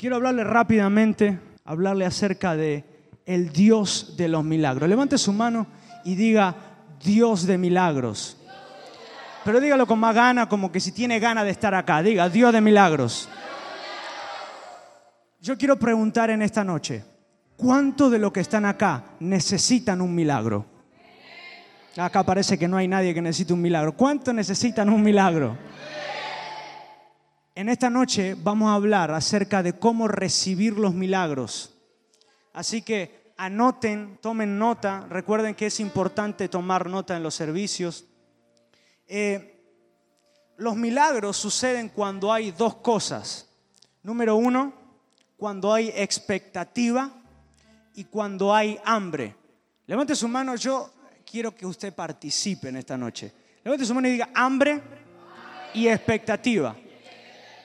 Quiero hablarle rápidamente, hablarle acerca de el Dios de los milagros. Levante su mano y diga Dios de milagros. Pero dígalo con más gana, como que si tiene ganas de estar acá. Diga Dios de milagros. Yo quiero preguntar en esta noche, ¿cuántos de los que están acá necesitan un milagro? Acá parece que no hay nadie que necesite un milagro. ¿Cuántos necesitan un milagro? En esta noche vamos a hablar acerca de cómo recibir los milagros. Así que anoten, tomen nota, recuerden que es importante tomar nota en los servicios. Eh, los milagros suceden cuando hay dos cosas. Número uno, cuando hay expectativa y cuando hay hambre. Levante su mano, yo quiero que usted participe en esta noche. Levante su mano y diga hambre y expectativa.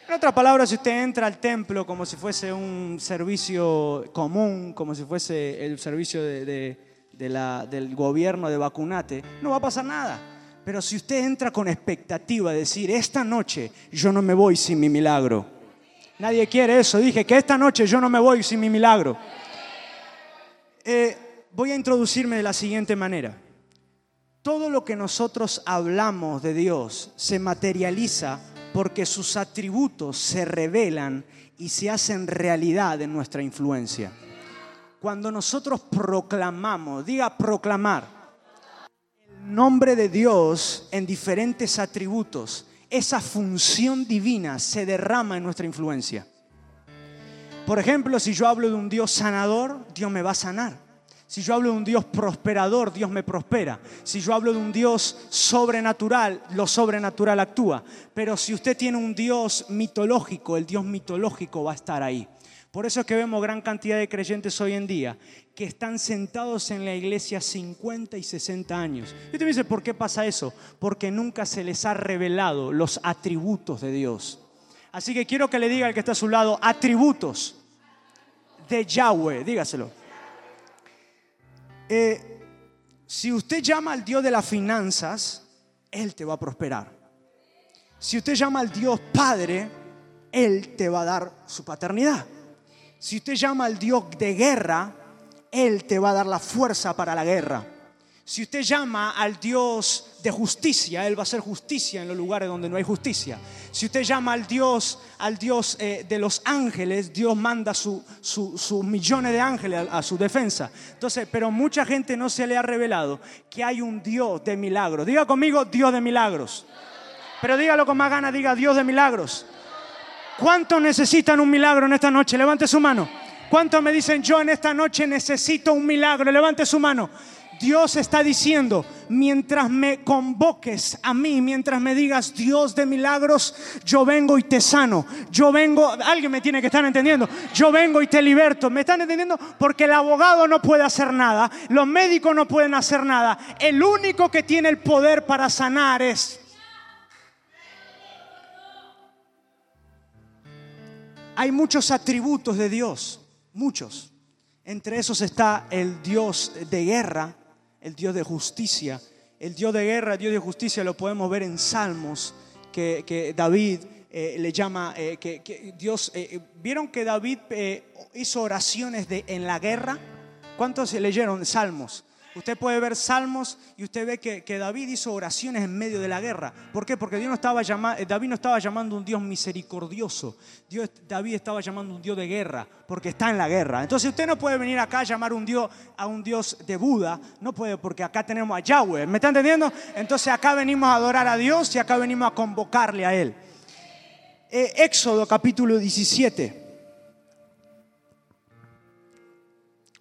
En otras palabras, si usted entra al templo como si fuese un servicio común, como si fuese el servicio de, del gobierno de vacunate, no va a pasar nada. Pero si usted entra con expectativa, de decir, esta noche yo no me voy sin mi milagro, Nadie quiere eso. Dije que esta noche yo no me voy sin mi milagro. Eh, voy a introducirme de la siguiente manera. Todo lo que nosotros hablamos de Dios se materializa porque sus atributos se revelan y se hacen realidad en nuestra influencia. Cuando nosotros proclamamos, diga proclamar, el nombre de Dios en diferentes atributos, esa función divina se derrama en nuestra influencia. Por ejemplo, si yo hablo de un Dios sanador, Dios me va a sanar. Si yo hablo de un Dios prosperador, Dios me prospera. Si yo hablo de un Dios sobrenatural, lo sobrenatural actúa. Pero si usted tiene un Dios mitológico, el Dios mitológico va a estar ahí. Por eso es que vemos gran cantidad de creyentes hoy en día que están sentados en la iglesia 50 y 60 años. Y usted me dice, ¿por qué pasa eso? Porque nunca se les ha revelado los atributos de Dios. Así que quiero que le diga al que está a su lado, atributos de Yahweh, dígaselo. Eh, si usted llama al Dios de las finanzas, Él te va a prosperar. Si usted llama al Dios Padre, Él te va a dar su paternidad. Si usted llama al Dios de guerra, Él te va a dar la fuerza para la guerra. Si usted llama al Dios de justicia, Él va a hacer justicia en los lugares donde no hay justicia. Si usted llama al Dios, al Dios eh, de los ángeles, Dios manda sus su, millones de ángeles a, a, su defensa. Entonces, pero mucha gente no se le ha revelado que hay un Dios de milagros. Diga conmigo, Dios de milagros. Pero dígalo con más ganas, diga Dios de milagros. ¿Cuántos necesitan un milagro en esta noche? Levante su mano. ¿Cuántos me dicen yo en esta noche necesito un milagro? Levante su mano. Dios está diciendo, mientras me convoques a mí, mientras me digas Dios de milagros, yo vengo y te sano. Yo vengo, alguien me tiene que estar entendiendo, yo vengo y te liberto. ¿Me están entendiendo? Porque el abogado no puede hacer nada, los médicos no pueden hacer nada. El único que tiene el poder para sanar es hay muchos atributos de Dios, muchos. Entre esos está el Dios de guerra, el Dios de justicia. El Dios de guerra, el Dios de justicia lo podemos ver en Salmos, que, David eh, le llama, eh, que, Dios, eh, ¿vieron que David hizo oraciones de, en la guerra? ¿Cuántos leyeron Salmos? Usted puede ver salmos y usted ve que, David hizo oraciones en medio de la guerra. ¿Por qué? Porque Dios no estaba eh, David no estaba llamando a un Dios misericordioso. Dios, David estaba llamando a un Dios de guerra, porque está en la guerra. Entonces usted no puede venir acá a llamar un Dios, a un Dios de Buda. No puede, porque acá tenemos a Yahweh. ¿Me está entendiendo? Entonces acá venimos a adorar a Dios y acá venimos a convocarle a Él. Eh, Éxodo capítulo 17.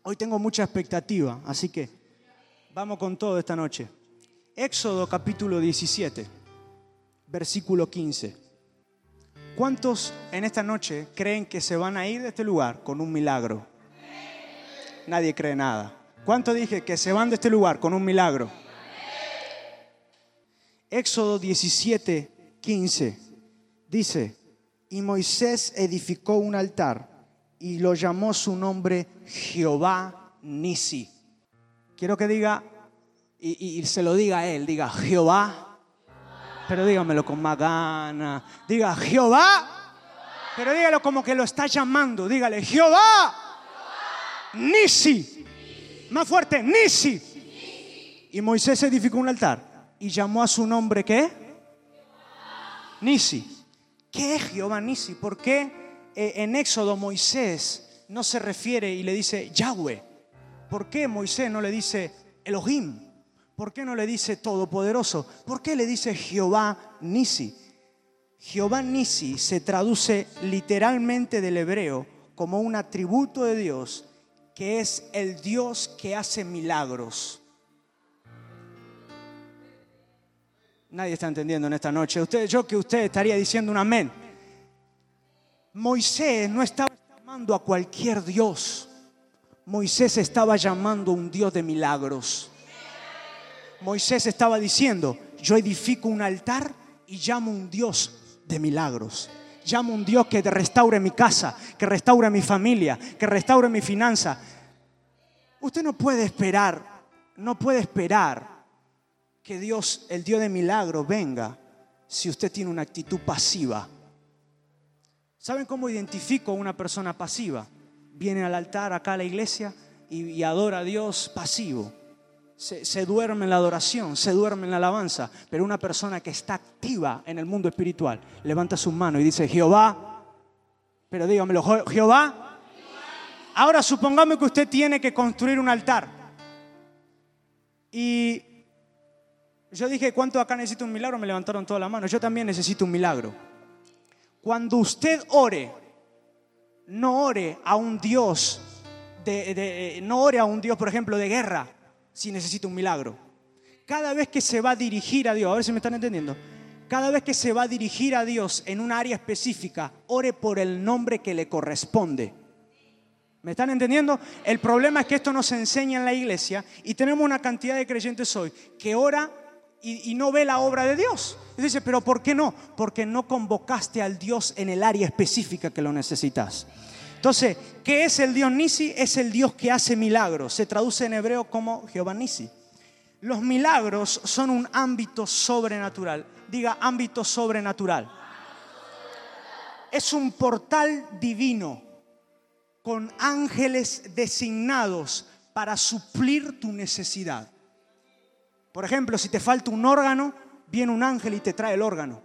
Hoy tengo mucha expectativa, así que Vamos con todo esta noche. Éxodo capítulo 17, versículo 15. ¿Cuántos en esta noche creen que se van a ir de este lugar con un milagro? Nadie cree nada. ¿Cuántos dije que se van de este lugar con un milagro? Éxodo 17, 15 dice, y Moisés edificó un altar y lo llamó su nombre Jehová Nisi Quiero que diga, y, se lo diga a él, diga Jehová, pero dígamelo con más gana. Diga Jehová Pero dígalo como que lo está llamando. Dígale, Jehová, Nisi. Más fuerte, Nisi. Y Moisés edificó un altar y llamó a su nombre ¿qué? Nisi. ¿Qué es Jehová Nisi? ¿Por qué eh, en Éxodo Moisés no se refiere y le dice Yahweh? ¿Por qué Moisés no le dice Elohim? ¿Por qué no le dice Todopoderoso? ¿Por qué le dice Jehová Nisi? Jehová Nisi se traduce literalmente del hebreo como un atributo de Dios que es el Dios que hace milagros. Nadie está entendiendo en esta noche. Usted, yo que usted estaría diciendo un amén. Moisés no estaba llamando a cualquier Dios. Moisés estaba llamando a un Dios de milagros. Moisés estaba diciendo, yo edifico un altar y llamo un Dios de milagros. Llamo a un Dios que restaure mi casa, que restaure mi familia, que restaure mi finanza. Usted no puede esperar, no puede esperar que Dios, el Dios de milagros, venga si usted tiene una actitud pasiva. ¿Saben cómo identifico a una persona pasiva? Viene al altar acá a la iglesia y, adora a Dios pasivo se, duerme en la adoración, se duerme en la alabanza, pero una persona que está activa en el mundo espiritual levanta su mano y dice, Jehová, pero dígamelo, Jehová. Ahora supongamos que usted tiene que construir un altar. Y yo dije, ¿cuánto acá necesito un milagro? Me levantaron toda la mano. Yo también necesito un milagro. Cuando usted ore, no ore a un Dios, de, no ore a un Dios, por ejemplo, de guerra si necesita un milagro. Cada vez que se va a dirigir a Dios, a ver si me están entendiendo, cada vez que se va a dirigir a Dios en un área específica, ore por el nombre que le corresponde. ¿Me están entendiendo? El problema es que esto no se enseña en la iglesia y tenemos una cantidad de creyentes hoy que ora y, no ve la obra de Dios. Y dice, pero ¿por qué no? Porque no convocaste al Dios en el área específica que lo necesitas. Entonces, ¿qué es el Dios Nisi? Es el Dios que hace milagros. Se traduce en hebreo como Jehová Nisi. Los milagros son un ámbito sobrenatural. Diga ámbito sobrenatural. Es un portal divino con ángeles designados para suplir tu necesidad. Por ejemplo, si te falta un órgano, viene un ángel y te trae el órgano.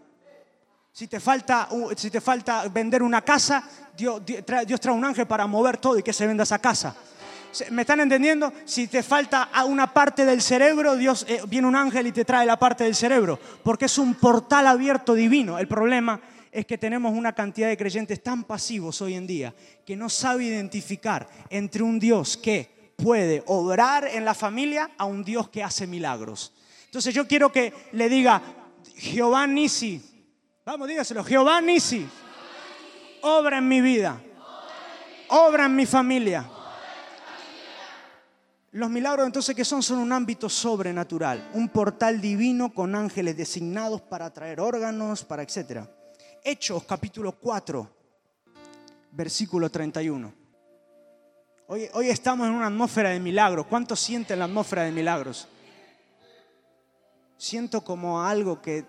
Si te falta, si te falta vender una casa, Dios, trae, un ángel para mover todo y que se venda esa casa. ¿Me están entendiendo? Si te falta una parte del cerebro, Dios eh, viene un ángel y te trae la parte del cerebro, porque es un portal abierto divino. El problema es que tenemos una cantidad de creyentes tan pasivos hoy en día que no sabe identificar entre un Dios que puede obrar en la familia a un Dios que hace milagros. Entonces yo quiero que le diga, Jehová Nisi, Vamos, dígaselo. Jehová Nisi. Obra en mi vida. Obra en mi familia. Los milagros entonces que son son un ámbito sobrenatural, un portal divino con ángeles designados para traer órganos, para etcétera. Hechos capítulo 4, versículo 31. Hoy, estamos en una atmósfera de milagros. ¿Cuánto sienten la atmósfera de milagros? Siento como algo que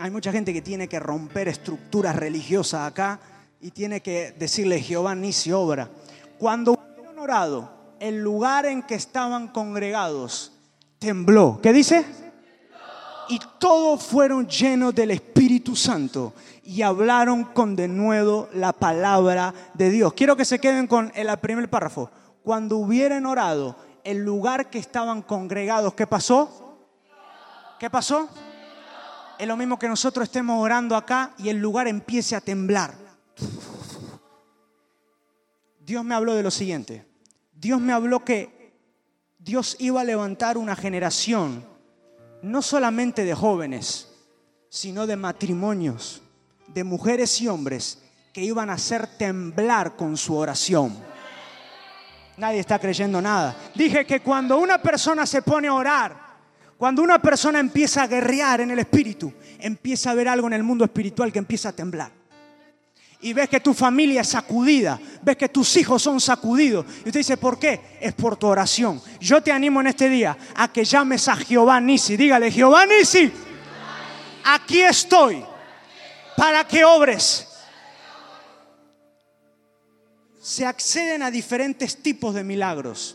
hay mucha gente que tiene que romper estructuras religiosas acá y tiene que decirle Jehová ni se obra. Cuando hubieron orado, el lugar en que estaban congregados tembló. ¿Qué dice? Y todos fueron llenos del Espíritu Santo y hablaron con denuedo la palabra de Dios. Quiero que se queden con el primer párrafo. Cuando hubieran orado, el lugar que estaban congregados, ¿qué pasó? ¿Qué pasó? es lo mismo que nosotros estemos orando acá y el lugar empiece a temblar. Dios me habló de lo siguiente. Dios me habló que Dios iba a levantar una generación, no solamente de jóvenes, sino de matrimonios, de mujeres y hombres que iban a hacer temblar con su oración. Nadie está creyendo nada. Dije que cuando una persona se pone a orar, cuando una persona empieza a guerrear en el espíritu, empieza a ver algo en el mundo espiritual que empieza a temblar. Y ves que tu familia es sacudida, ves que tus hijos son sacudidos. Y usted dice, ¿por qué? Es por tu oración. Yo te animo en este día a que llames a Jehová Nisi. Dígale, Jehová Nisi, aquí estoy para que obres. Se acceden a diferentes tipos de milagros.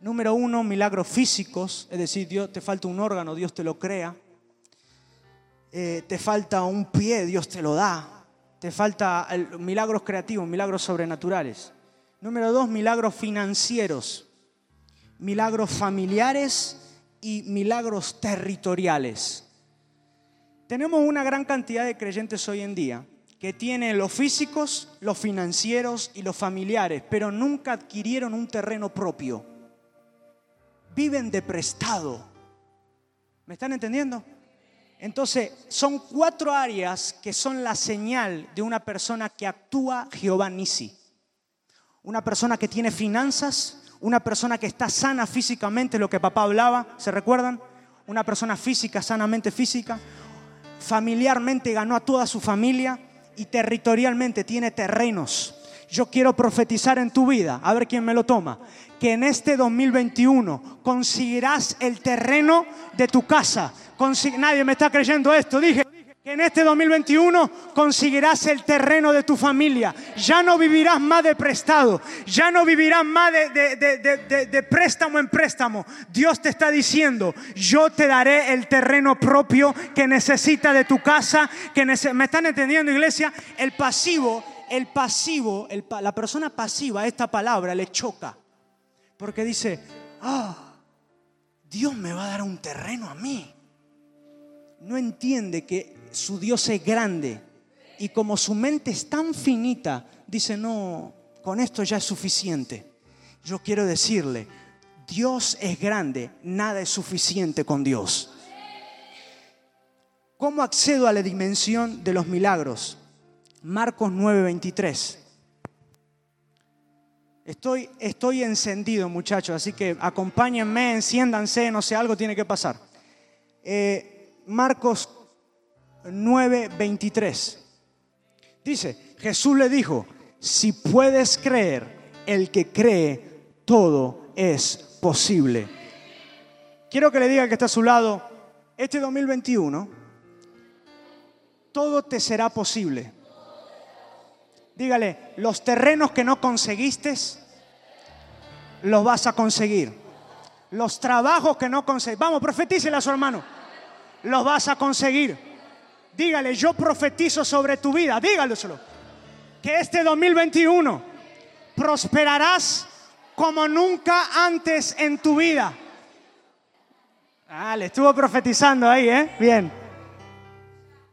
Número uno, milagros físicos, es decir, Dios, te falta un órgano, Dios te lo crea. Eh, te falta un pie, Dios te lo da. Te falta milagros creativos, milagros sobrenaturales. Número dos, milagros financieros, milagros familiares y milagros territoriales. Tenemos una gran cantidad de creyentes hoy en día que tienen los físicos, los financieros y los familiares, pero nunca adquirieron un terreno propio. Viven de prestado. ¿Me están entendiendo? Entonces, son cuatro áreas que son la señal de una persona que actúa Jehová Nisi. Una persona que tiene finanzas, una persona que está sana físicamente, lo que papá hablaba, ¿se recuerdan? Una persona física, sanamente física, familiarmente ganó a toda su familia y territorialmente tiene terrenos. Yo quiero profetizar en tu vida, a ver quién me lo toma, que en este 2021 conseguirás el terreno de tu casa. Nadie me está creyendo esto. Dije que en este 2021 conseguirás el terreno de tu familia. Ya no vivirás más de prestado. Ya no vivirás más de, préstamo en préstamo. Dios te está diciendo, yo te daré el terreno propio que necesita de tu casa. Que ¿Me están entendiendo, iglesia? El pasivo, el pasivo, la persona pasiva, esta palabra le choca. Porque dice, ah, Dios me va a dar un terreno a mí. No entiende que su Dios es grande y como su mente es tan finita, dice, no, con esto ya es suficiente. Yo quiero decirle, Dios es grande, nada es suficiente con Dios. ¿Cómo accedo a la dimensión de los milagros? Marcos 9:23. Estoy, estoy encendido, muchachos, así que acompáñenme, enciéndanse, no sé, algo tiene que pasar. Eh, Marcos 9:23. Dice, Jesús le dijo, si puedes creer, el que cree, todo es posible. Quiero que le diga que está a su lado, este 2021, todo te será posible. Dígale, los terrenos que no conseguiste, los vas a conseguir. Los trabajos que no conseguiste, vamos, profetícele a su hermano, los vas a conseguir. Dígale, yo profetizo sobre tu vida, dígaleselo. Que este 2021 prosperarás como nunca antes en tu vida. Ah, le estuvo profetizando ahí, ¿eh? Bien.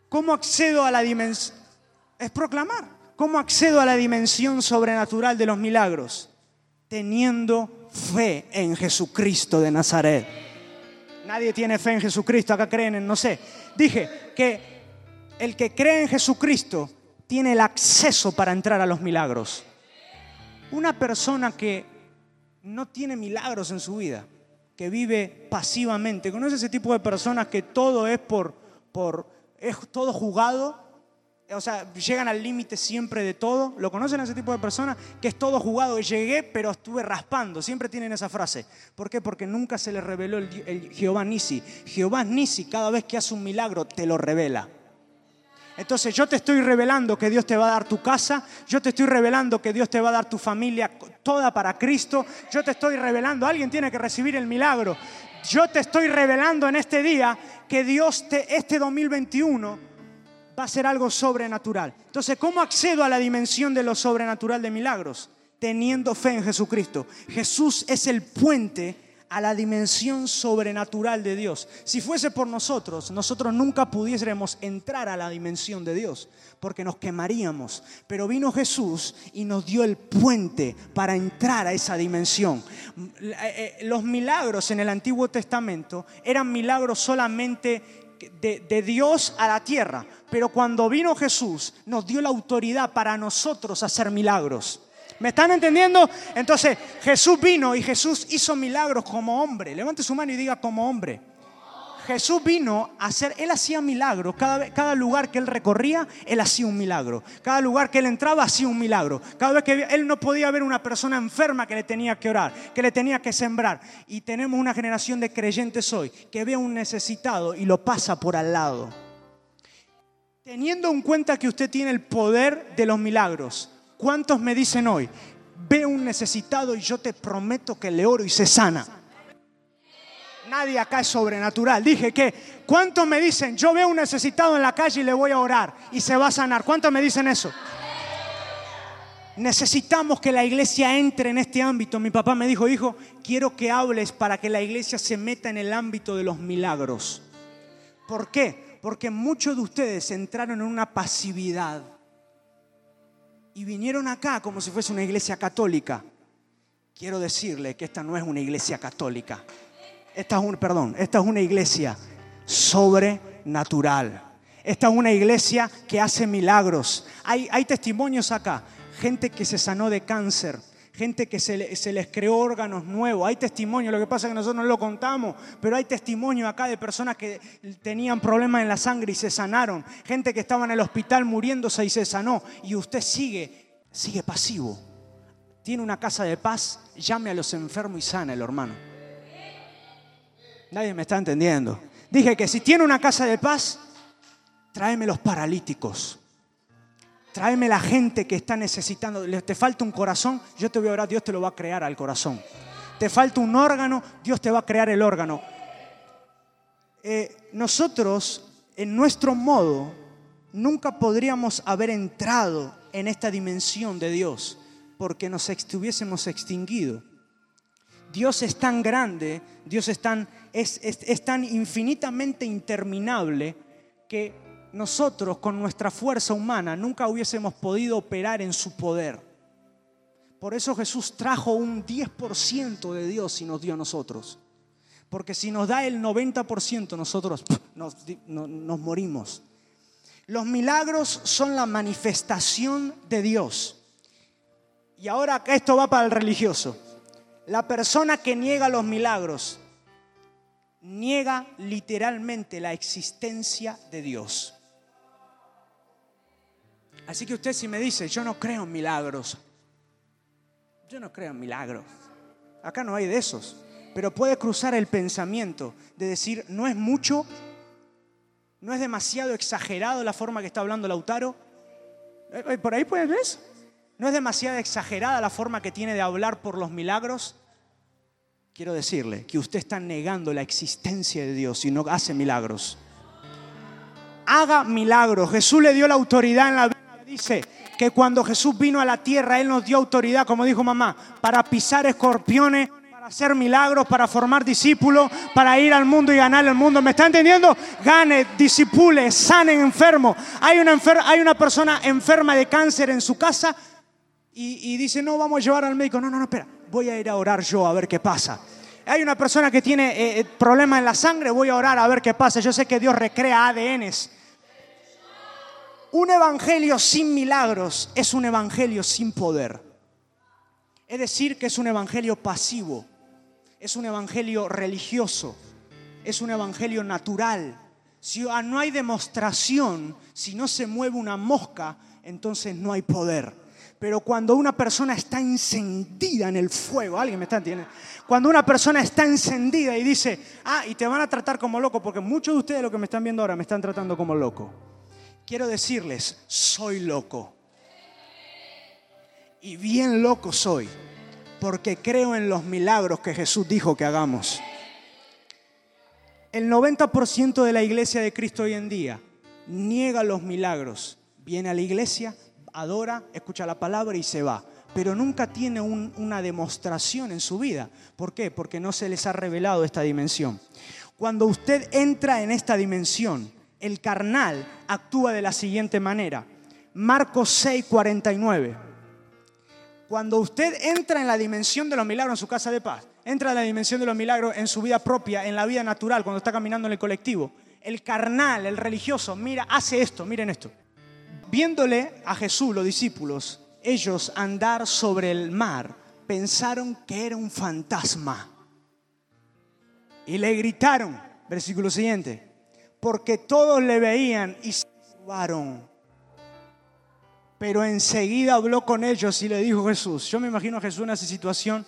¿Cómo accedo a la dimensión? Es proclamar. ¿Cómo accedo a la dimensión sobrenatural de los milagros? Teniendo fe en Jesucristo de Nazaret. Nadie tiene fe en Jesucristo, acá creen en, no sé. Dije que el que cree en Jesucristo tiene el acceso para entrar a los milagros. Una persona que no tiene milagros en su vida, que vive pasivamente, ¿conoce ese tipo de personas que todo es por, por es todo jugado? o sea, llegan al límite siempre de todo. ¿Lo conocen a ese tipo de personas? Que es todo jugado. Llegué, pero estuve raspando. Siempre tienen esa frase. ¿Por qué? Porque nunca se les reveló el, Jehová Nisi. Jehová Nisi, cada vez que hace un milagro, te lo revela. Entonces yo te estoy revelando que Dios te va a dar tu casa, yo te estoy revelando que Dios te va a dar tu familia toda para Cristo, yo te estoy revelando, alguien tiene que recibir el milagro, yo te estoy revelando en este día que Dios te, este 2021 va a ser algo sobrenatural. Entonces, ¿cómo accedo a la dimensión de lo sobrenatural de milagros? Teniendo fe en Jesucristo. Jesús es el puente a la dimensión sobrenatural de Dios. Si fuese por nosotros, nosotros nunca pudiésemos entrar a la dimensión de Dios, porque nos quemaríamos. Pero vino Jesús y nos dio el puente para entrar a esa dimensión. Eh, eh, los milagros en el Antiguo Testamento eran milagros solamente de, Dios a la tierra. Pero cuando vino Jesús, nos dio la autoridad para nosotros hacer milagros. ¿Me están entendiendo? Entonces Jesús vino y Jesús hizo milagros como hombre. Levante su mano y diga como hombre. Jesús vino a hacer, Él hacía milagros. Cada, cada lugar que Él recorría, Él hacía un milagro. Cada lugar que Él entraba, hacía un milagro. Cada vez que Él no podía ver una persona enferma que le tenía que orar, que le tenía que sembrar. Y tenemos una generación de creyentes hoy que ve a un necesitado y lo pasa por al lado. Teniendo en cuenta que usted tiene el poder de los milagros, ¿Cuántos me dicen hoy, ve un necesitado y yo te prometo que le oro y se sana? Nadie acá es sobrenatural. Dije que, ¿cuántos me dicen, yo veo un necesitado en la calle y le voy a orar y se va a sanar? ¿Cuántos me dicen eso? Necesitamos que la iglesia entre en este ámbito. Mi papá me dijo, hijo, quiero que hables para que la iglesia se meta en el ámbito de los milagros. ¿Por qué? Porque muchos de ustedes entraron en una pasividad y vinieron acá como si fuese una iglesia católica. Quiero decirle que esta no es una iglesia católica. Esta es un, perdón, esta es una iglesia sobrenatural. Esta es una iglesia que hace milagros. Hay, hay testimonios acá gente que se sanó de cáncer, gente que se, les creó órganos nuevos. Hay testimonio, lo que pasa es que nosotros no lo contamos, pero hay testimonio acá de personas que tenían problemas en la sangre y se sanaron. Gente que estaba en el hospital muriéndose y se sanó. Y usted sigue, sigue pasivo. Tiene una casa de paz, llame a los enfermos y sana hermano. Nadie me está entendiendo. Dije que si tiene una casa de paz, tráeme los paralíticos. Tráeme la gente que está necesitando. Te falta un corazón, yo te voy a orar, Dios te lo va a crear al corazón. Te falta un órgano, Dios te va a crear el órgano. Eh, nosotros, en nuestro modo, nunca podríamos haber entrado en esta dimensión de Dios porque nos estuviésemos extinguido. Dios es tan grande, Dios es tan, es, es tan infinitamente interminable que nosotros con nuestra fuerza humana nunca hubiésemos podido operar en su poder. Por eso Jesús trajo un 10% de Dios y nos dio a nosotros. Porque si nos da el 90% nosotros nos, morimos. Los milagros son la manifestación de Dios. Y ahora esto va para el religioso. La persona que niega los milagros niega literalmente la existencia de Dios. Así que usted si me dice, yo no creo en milagros, yo no creo en milagros. Acá no hay de esos. Pero puede cruzar el pensamiento de decir, no es mucho, no es demasiado exagerado la forma que está hablando Lautaro. Eh, eh, por ahí puedes ver. No es demasiado exagerada la forma que tiene de hablar por los milagros. Quiero decirle que usted está negando la existencia de Dios y no hace milagros. Haga milagros. Jesús le dio la autoridad en la vida dice que cuando Jesús vino a la tierra, Él nos dio autoridad, como dijo mamá, para pisar escorpiones, para hacer milagros, para formar discípulos, para ir al mundo y ganar el mundo. ¿Me está entendiendo? Gane, disipule, sane enfermo. Hay una, hay una persona enferma de cáncer en su casa y, dice, no, vamos a llevar al médico. No, no, no, espera, voy a ir a orar yo a ver qué pasa. Hay una persona que tiene eh, eh, problemas en la sangre, voy a orar a ver qué pasa. Yo sé que Dios recrea ADNs un evangelio sin milagros es un evangelio sin poder. Es decir, que es un evangelio pasivo, es un evangelio religioso, es un evangelio natural. Si no hay demostración, si no se mueve una mosca, entonces no hay poder. Pero cuando una persona está encendida en el fuego, alguien me está entendiendo, cuando una persona está encendida y dice, ah, y te van a tratar como loco, porque muchos de ustedes lo que me están viendo ahora me están tratando como loco quiero decirles, soy loco. Y bien loco soy, porque creo en los milagros que Jesús dijo que hagamos. El 90% de la iglesia de Cristo hoy en día niega los milagros. Viene a la iglesia, adora, escucha la palabra y se va. Pero nunca tiene una demostración en su vida. ¿Por qué? Porque no se les ha revelado esta dimensión. Cuando usted entra en esta dimensión, el carnal actúa de la siguiente manera. Marcos 6, 49. Cuando usted entra en la dimensión de los milagros en su casa de paz, entra en la dimensión de los milagros en su vida propia, en la vida natural, cuando está caminando en el colectivo, el carnal, el religioso, mira, hace esto, miren esto. Viéndole a Jesús, los discípulos, ellos andar sobre el mar, pensaron que era un fantasma. Y le gritaron, versículo siguiente, porque todos le veían y se turbaron. Pero enseguida habló con ellos y le dijo Jesús, yo me imagino a Jesús en esa situación,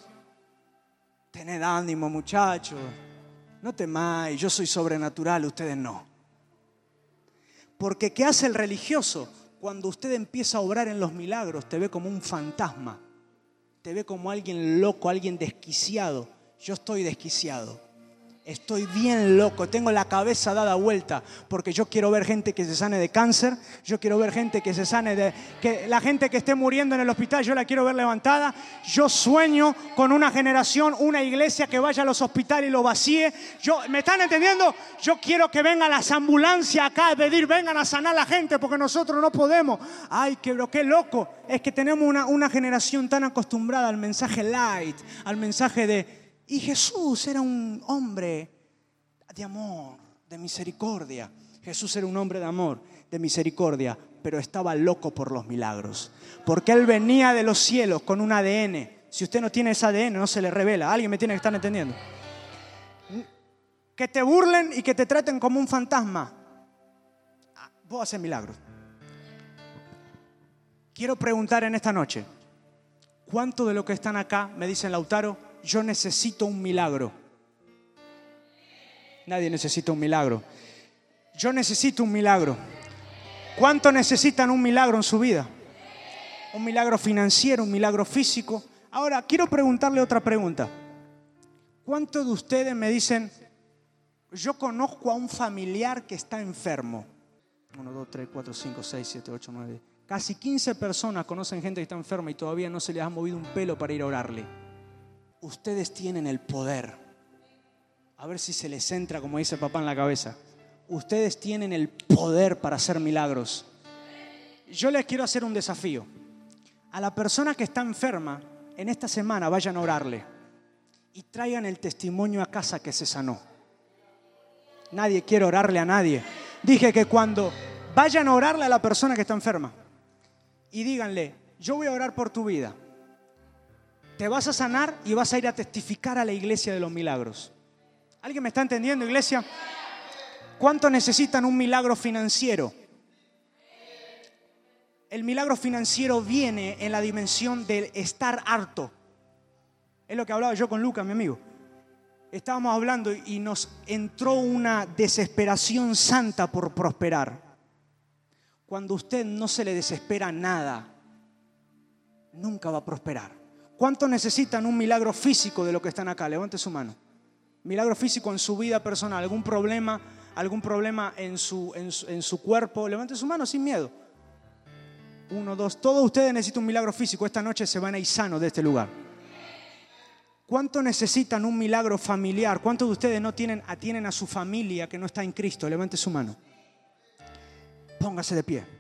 tened ánimo muchachos, no temáis, yo soy sobrenatural, ustedes no. Porque ¿qué hace el religioso? cuando usted empieza a obrar en los milagros, te ve como un fantasma, te ve como alguien loco, alguien desquiciado. Yo estoy desquiciado. Estoy bien loco, tengo la cabeza dada vuelta, porque yo quiero ver gente que se sane de cáncer, yo quiero ver gente que se sane de... que la gente que esté muriendo en el hospital, yo la quiero ver levantada. Yo sueño con una generación, una iglesia que vaya a los hospitales y lo vacíe. Yo, ¿Me están entendiendo? Yo quiero que vengan las ambulancias acá a pedir, vengan a sanar a la gente, porque nosotros no podemos. Ay, qué, qué loco. Es que tenemos una, una generación tan acostumbrada al mensaje light, al mensaje de y Jesús era un hombre de amor, de misericordia. Jesús era un hombre de amor, de misericordia, pero estaba loco por los milagros. Porque Él venía de los cielos con un ADN. Si usted no tiene ese ADN, no se le revela. Alguien me tiene que estar entendiendo. Que te burlen y que te traten como un fantasma. Ah, vos haces milagros. Quiero preguntar en esta noche, ¿cuánto de lo que están acá, me dicen Lautaro, yo necesito un milagro. Nadie necesita un milagro. Yo necesito un milagro. ¿Cuánto necesitan un milagro en su vida? Un milagro financiero, un milagro físico. Ahora, quiero preguntarle otra pregunta. ¿Cuántos de ustedes me dicen, yo conozco a un familiar que está enfermo? 1, 2, 3, 4, 5, 6, 7, 8, 9. Casi 15 personas conocen gente que está enferma y todavía no se les ha movido un pelo para ir a orarle ustedes tienen el poder. A ver si se les entra, como dice papá, en la cabeza. Ustedes tienen el poder para hacer milagros. Yo les quiero hacer un desafío. A la persona que está enferma, en esta semana vayan a orarle y traigan el testimonio a casa que se sanó. Nadie quiere orarle a nadie. Dije que cuando vayan a orarle a la persona que está enferma y díganle, yo voy a orar por tu vida te vas a sanar y vas a ir a testificar a la iglesia de los milagros. ¿Alguien me está entendiendo, iglesia? ¿Cuánto necesitan un milagro financiero? El milagro financiero viene en la dimensión del estar harto. Es lo que hablaba yo con Lucas, mi amigo. Estábamos hablando y nos entró una desesperación santa por prosperar. Cuando usted no se le desespera nada, nunca va a prosperar. ¿Cuántos necesitan un milagro físico de lo que están acá? Levante su mano. Milagro físico en su vida personal, algún problema, algún problema en su, en su, cuerpo. Levante su mano sin miedo. Uno, dos. Todos ustedes necesitan un milagro físico. Esta noche se van a ir sanos de este lugar. ¿Cuántos necesitan un milagro familiar? ¿Cuántos de ustedes no tienen, atienen a su familia que no está en Cristo? Levante su mano. Póngase de pie.